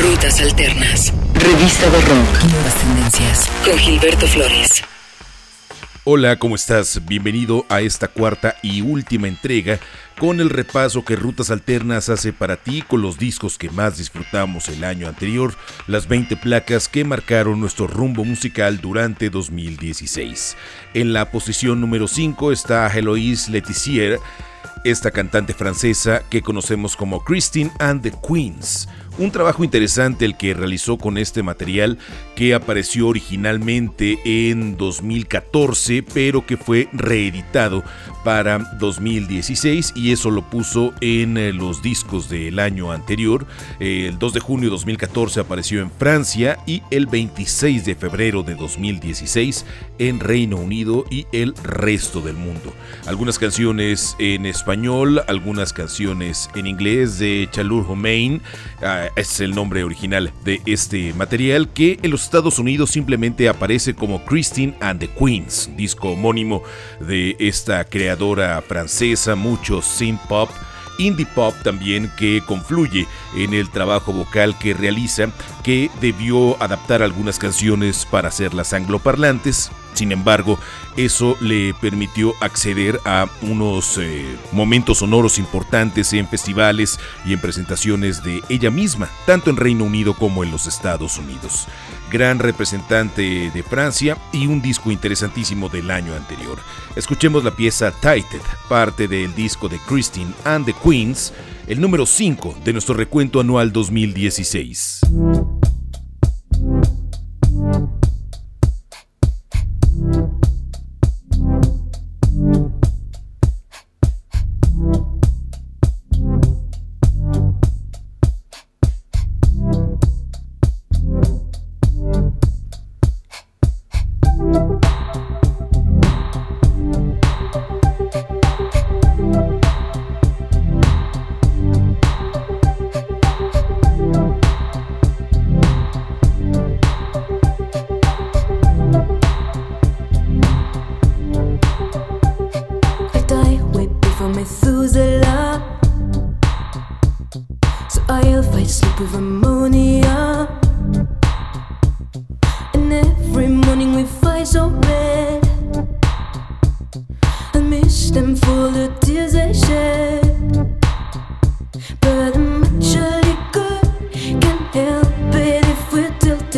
Rutas Alternas. Revista de Rock. Nuevas tendencias. Con Gilberto Flores. Hola, ¿cómo estás? Bienvenido a esta cuarta y última entrega con el repaso que Rutas Alternas hace para ti con los discos que más disfrutamos el año anterior, las 20 placas que marcaron nuestro rumbo musical durante 2016. En la posición número 5 está Heloise Letizier, esta cantante francesa que conocemos como Christine and the Queens un trabajo interesante el que realizó con este material que apareció originalmente en 2014 pero que fue reeditado para 2016 y eso lo puso en eh, los discos del año anterior. El 2 de junio de 2014 apareció en Francia y el 26 de febrero de 2016 en Reino Unido y el resto del mundo. Algunas canciones en español, algunas canciones en inglés de Chalur Homain, ah, es el nombre original de este material que en los Estados Unidos simplemente aparece como Christine and the Queens, disco homónimo de esta francesa, mucho synth pop indie pop también que confluye en el trabajo vocal que realiza, que debió adaptar algunas canciones para hacerlas angloparlantes. Sin embargo, eso le permitió acceder a unos eh, momentos sonoros importantes en festivales y en presentaciones de ella misma, tanto en Reino Unido como en los Estados Unidos. Gran representante de Francia y un disco interesantísimo del año anterior. Escuchemos la pieza Tighted, parte del disco de Christine and the Queens, el número 5 de nuestro recuento anual 2016.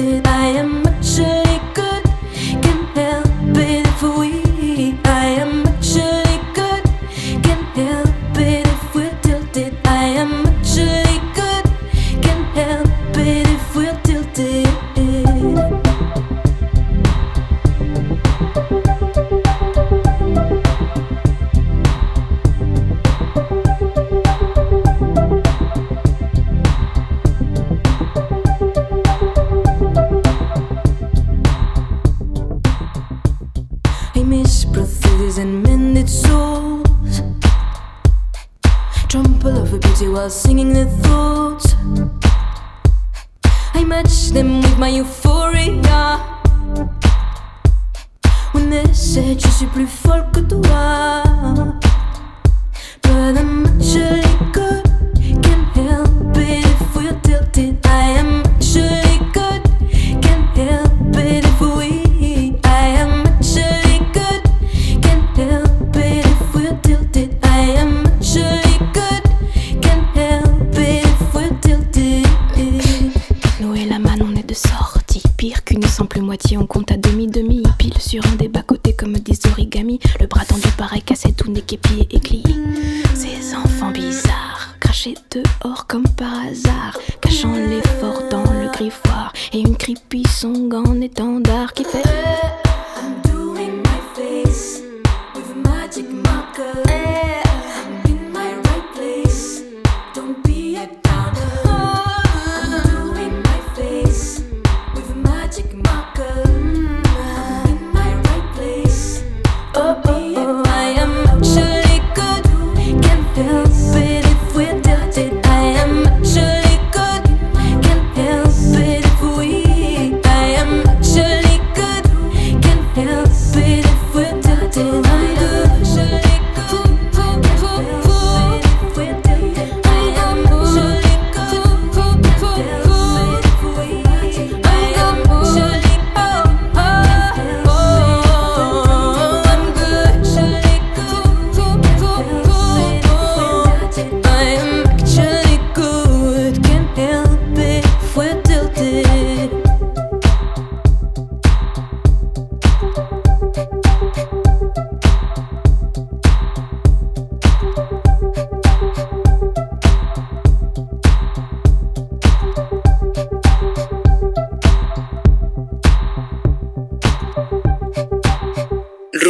I am l'étendard qui fait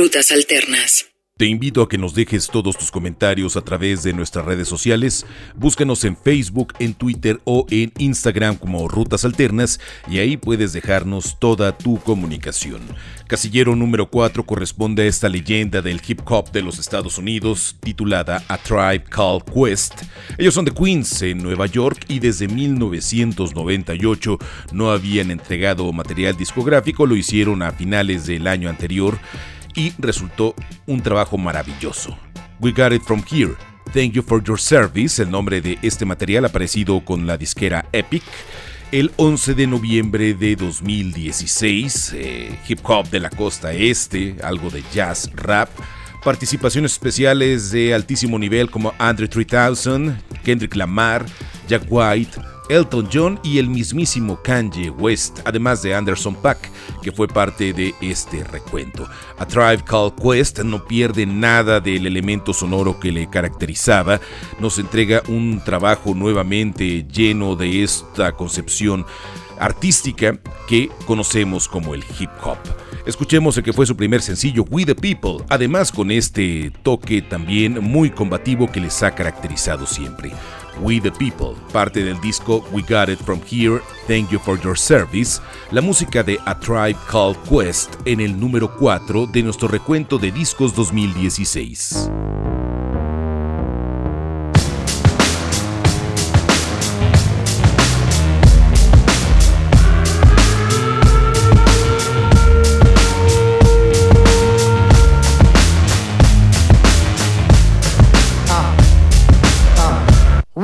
Rutas Alternas. Te invito a que nos dejes todos tus comentarios a través de nuestras redes sociales. Búscanos en Facebook, en Twitter o en Instagram como Rutas Alternas y ahí puedes dejarnos toda tu comunicación. Casillero número 4 corresponde a esta leyenda del hip hop de los Estados Unidos titulada A Tribe Called Quest. Ellos son de Queens, en Nueva York, y desde 1998 no habían entregado material discográfico, lo hicieron a finales del año anterior y resultó un trabajo maravilloso. We Got It From Here. Thank You For Your Service, el nombre de este material aparecido con la disquera Epic el 11 de noviembre de 2016. Eh, hip hop de la costa este, algo de jazz, rap. Participaciones especiales de altísimo nivel como Andre 3000, Kendrick Lamar, Jack White, Elton John y el mismísimo Kanye West, además de Anderson Pack, que fue parte de este recuento. A Tribe Called Quest no pierde nada del elemento sonoro que le caracterizaba, nos entrega un trabajo nuevamente lleno de esta concepción artística que conocemos como el hip hop. Escuchemos el que fue su primer sencillo, We the People, además con este toque también muy combativo que les ha caracterizado siempre. We the People, parte del disco We Got It From Here, Thank You For Your Service, la música de A Tribe Called Quest en el número 4 de nuestro recuento de discos 2016.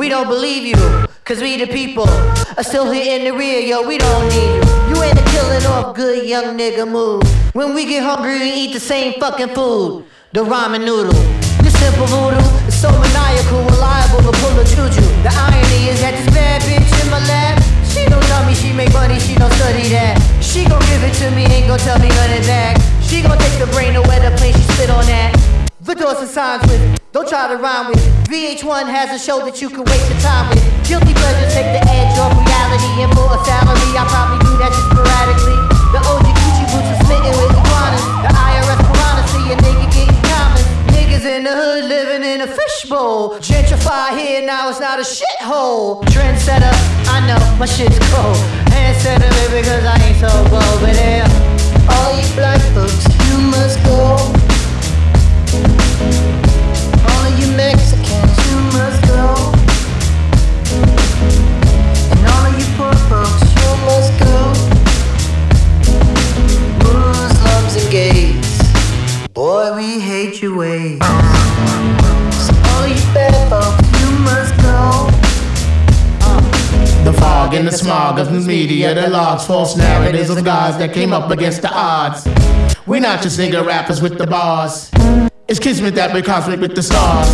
Don't believe you. Cause we the people are still here in the rear, yo, we don't need you. You ain't a killing off good young nigga move. When we get hungry, we eat the same fucking food. The ramen noodle. This simple voodoo is so maniacal, reliable to pull a juju. The irony is that this bad bitch in my lap, she don't tell me she make money, she don't study that. She gon' give it to me, ain't gon' tell me none of that. She gon' take the brain where the place she spit on that. The doors and signs with, don't try to rhyme with. VH1 has a show that you can waste your time with. Guilty pleasures take the edge off reality, and for a salary, I probably do that just sporadically. The OG Gucci boots are smitten with iguanas. The IRS piranha see a nigga getting common. Niggas in the hood living in a fishbowl. Gentrify here, now it's not a shithole. Trendsetter, I know my shit's cold. Handsetter, because I ain't so bold, but yeah. All you black media that logs false narratives of guys that came up against the odds. We're not just nigga rappers with the bars. It's kismet that we're cosmic with the stars.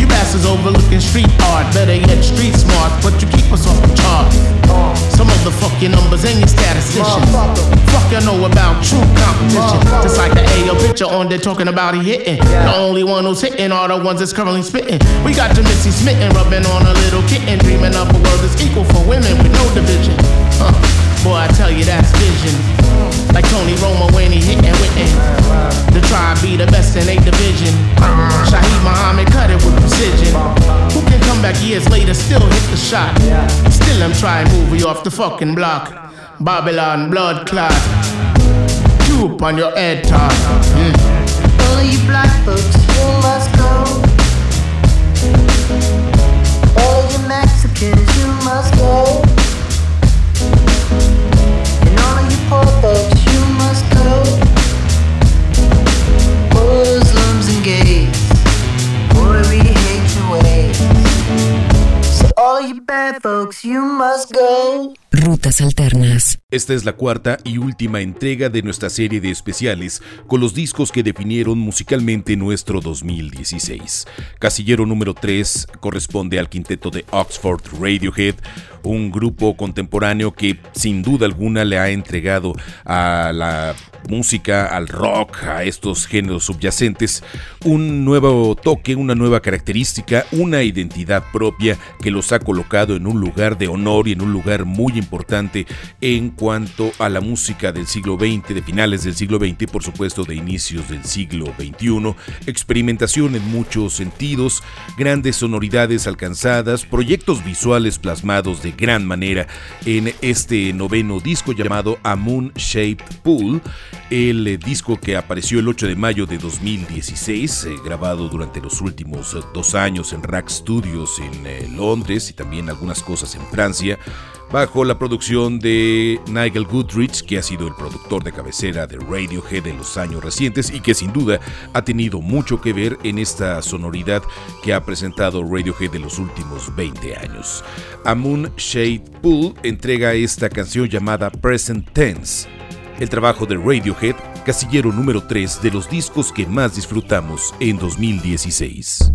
You bastards overlooking street art, better yet street smart, but you keep us off the chart. Some of the fucking numbers and your statisticians. Fuck you know about true competition. Just like the AO picture on there talking about he hitting. The only one who's hitting are the ones that's currently spitting. We got your Missy smitten, rubbing on a little kitten, dreaming up a world that's equal for women with no division. Off the fucking block. Babylon blood clot. Tube on your head top. Mm. All you black folks, you must go. All you Mexicans, you must go. And all you poor folks, you must go. Muslims and gays, you bad folks, you must go. Rutas Alternas. Esta es la cuarta y última entrega de nuestra serie de especiales con los discos que definieron musicalmente nuestro 2016. Casillero número 3 corresponde al quinteto de Oxford Radiohead, un grupo contemporáneo que sin duda alguna le ha entregado a la música, al rock, a estos géneros subyacentes, un nuevo toque, una nueva característica, una identidad propia que los ha colocado en un lugar de honor y en un lugar muy muy importante en cuanto a la música del siglo XX, de finales del siglo XX y por supuesto de inicios del siglo XXI. Experimentación en muchos sentidos, grandes sonoridades alcanzadas, proyectos visuales plasmados de gran manera en este noveno disco llamado A Moon Shaped Pool, el eh, disco que apareció el 8 de mayo de 2016, eh, grabado durante los últimos eh, dos años en Rack Studios en Londres y también algunas cosas en Francia bajo la producción de Nigel Goodrich, que ha sido el productor de cabecera de Radiohead en los años recientes y que sin duda ha tenido mucho que ver en esta sonoridad que ha presentado Radiohead en los últimos 20 años. A Moon Shade Pool entrega esta canción llamada Present Tense, el trabajo de Radiohead, casillero número 3 de los discos que más disfrutamos en 2016.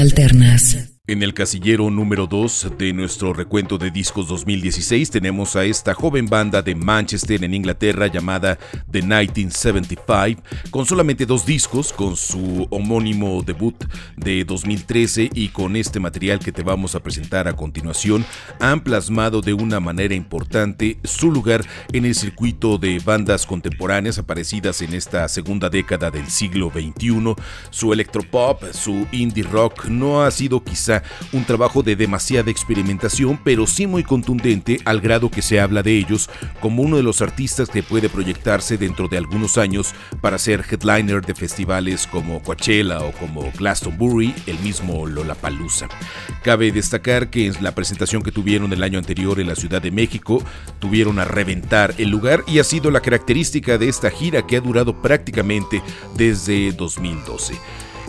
Alternas. Casillero número 2 de nuestro recuento de discos 2016 tenemos a esta joven banda de Manchester en Inglaterra llamada The 1975, con solamente dos discos, con su homónimo debut de 2013 y con este material que te vamos a presentar a continuación, han plasmado de una manera importante su lugar en el circuito de bandas contemporáneas aparecidas en esta segunda década del siglo XXI. Su electropop, su indie rock no ha sido quizá un trabajo de demasiada experimentación, pero sí muy contundente al grado que se habla de ellos como uno de los artistas que puede proyectarse dentro de algunos años para ser headliner de festivales como Coachella o como Glastonbury, el mismo Lollapalooza. Cabe destacar que en la presentación que tuvieron el año anterior en la Ciudad de México, tuvieron a reventar el lugar y ha sido la característica de esta gira que ha durado prácticamente desde 2012.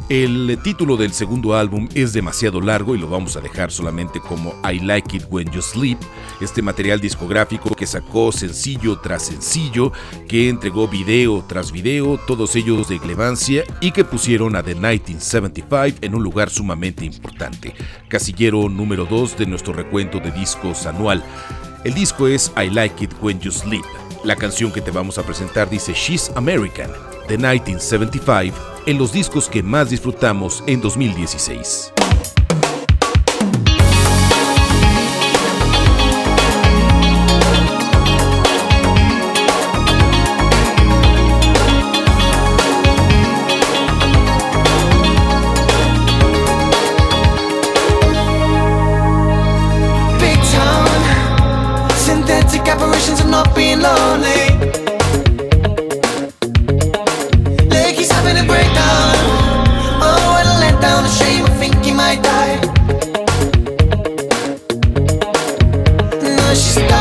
El título del segundo álbum es demasiado largo y lo vamos a dejar solamente como I Like It When You Sleep, este material discográfico que sacó sencillo tras sencillo, que entregó video tras video, todos ellos de Glevancia y que pusieron a The 1975 en un lugar sumamente importante, casillero número 2 de nuestro recuento de discos anual. El disco es I Like It When You Sleep. La canción que te vamos a presentar dice She's American, The 1975 en los discos que más disfrutamos en 2016. she stopped.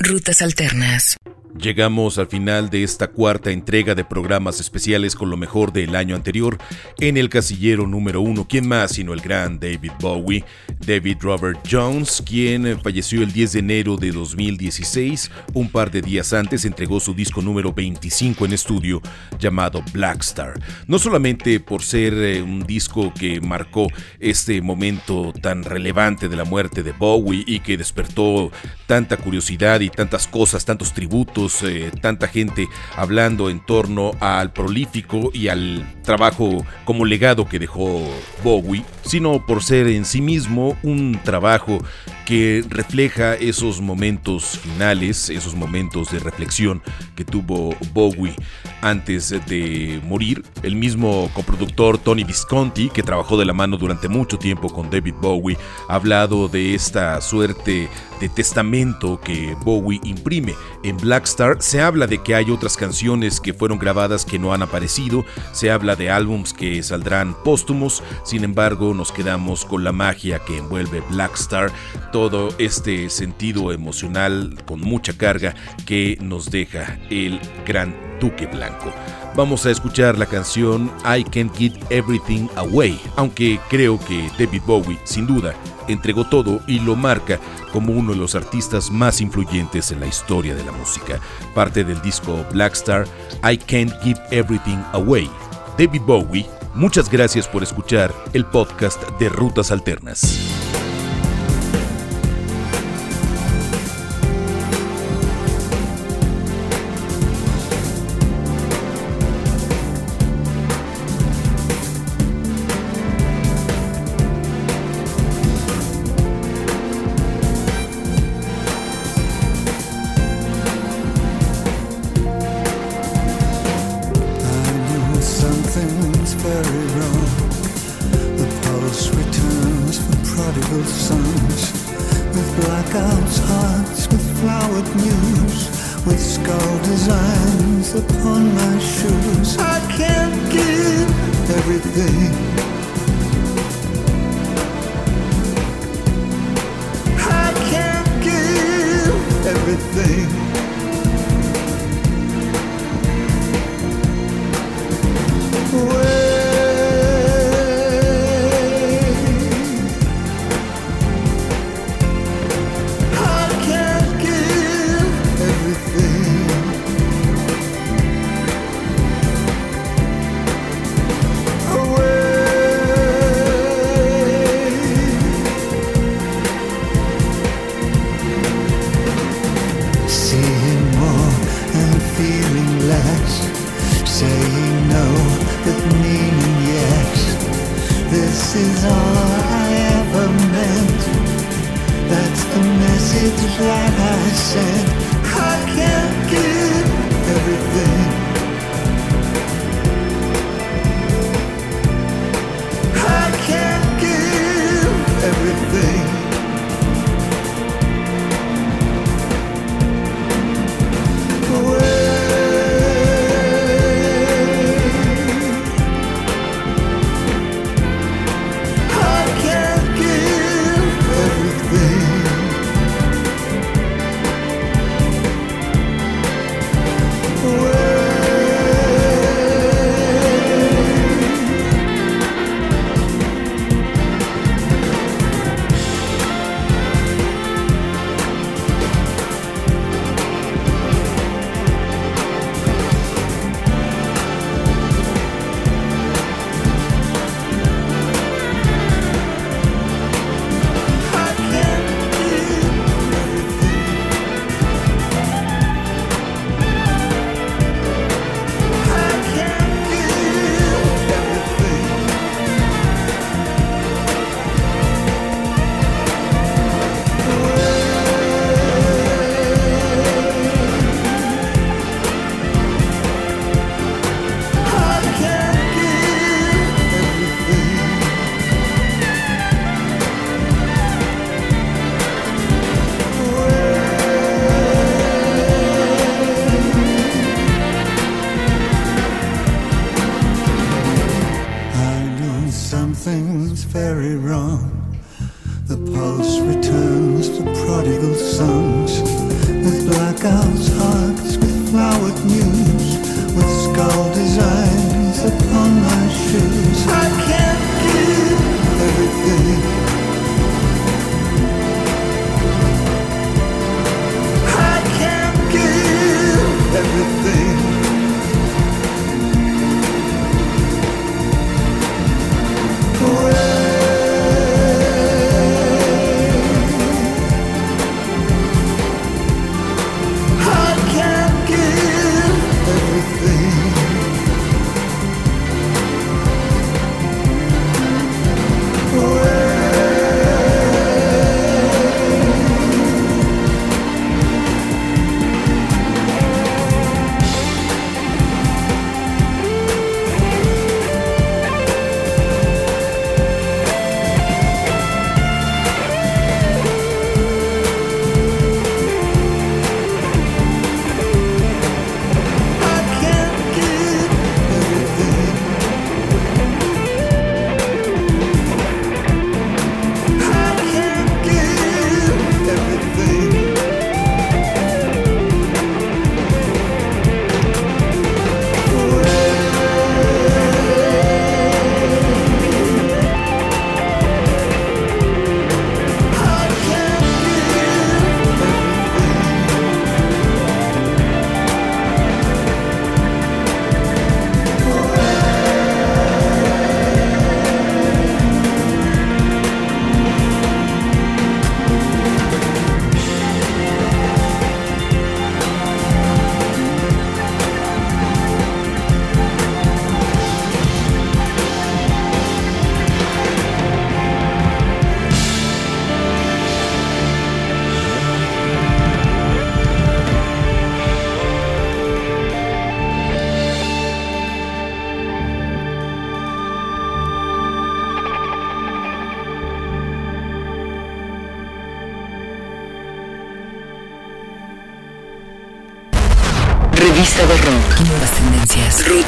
Rutas Alternas. Llegamos al final de esta cuarta entrega de programas especiales con lo mejor del año anterior. En el casillero número uno, ¿quién más sino el gran David Bowie? David Robert Jones, quien falleció el 10 de enero de 2016. Un par de días antes entregó su disco número 25 en estudio llamado Black Star. No solamente por ser eh, un disco que marcó este momento tan relevante de la muerte de Bowie y que despertó tanta curiosidad y tantas cosas, tantos tributos eh, tanta gente hablando en torno al prolífico y al trabajo como legado que dejó Bowie, sino por ser en sí mismo un trabajo que refleja esos momentos finales, esos momentos de reflexión que tuvo Bowie antes de morir. El mismo coproductor Tony Visconti, que trabajó de la mano durante mucho tiempo con David Bowie, ha hablado de esta suerte de testamento que Bowie imprime. En Blackstar se habla de que hay otras canciones que fueron grabadas que no han aparecido, se habla de álbums que saldrán póstumos, sin embargo nos quedamos con la magia que envuelve Blackstar todo este sentido emocional con mucha carga que nos deja el gran Duque Blanco. Vamos a escuchar la canción I Can't Get Everything Away, aunque creo que David Bowie, sin duda, entregó todo y lo marca como uno de los artistas más influyentes en la historia de la música. Parte del disco Black Star, I Can't Give Everything Away. David Bowie, muchas gracias por escuchar el podcast de Rutas Alternas.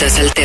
Rutas alternas.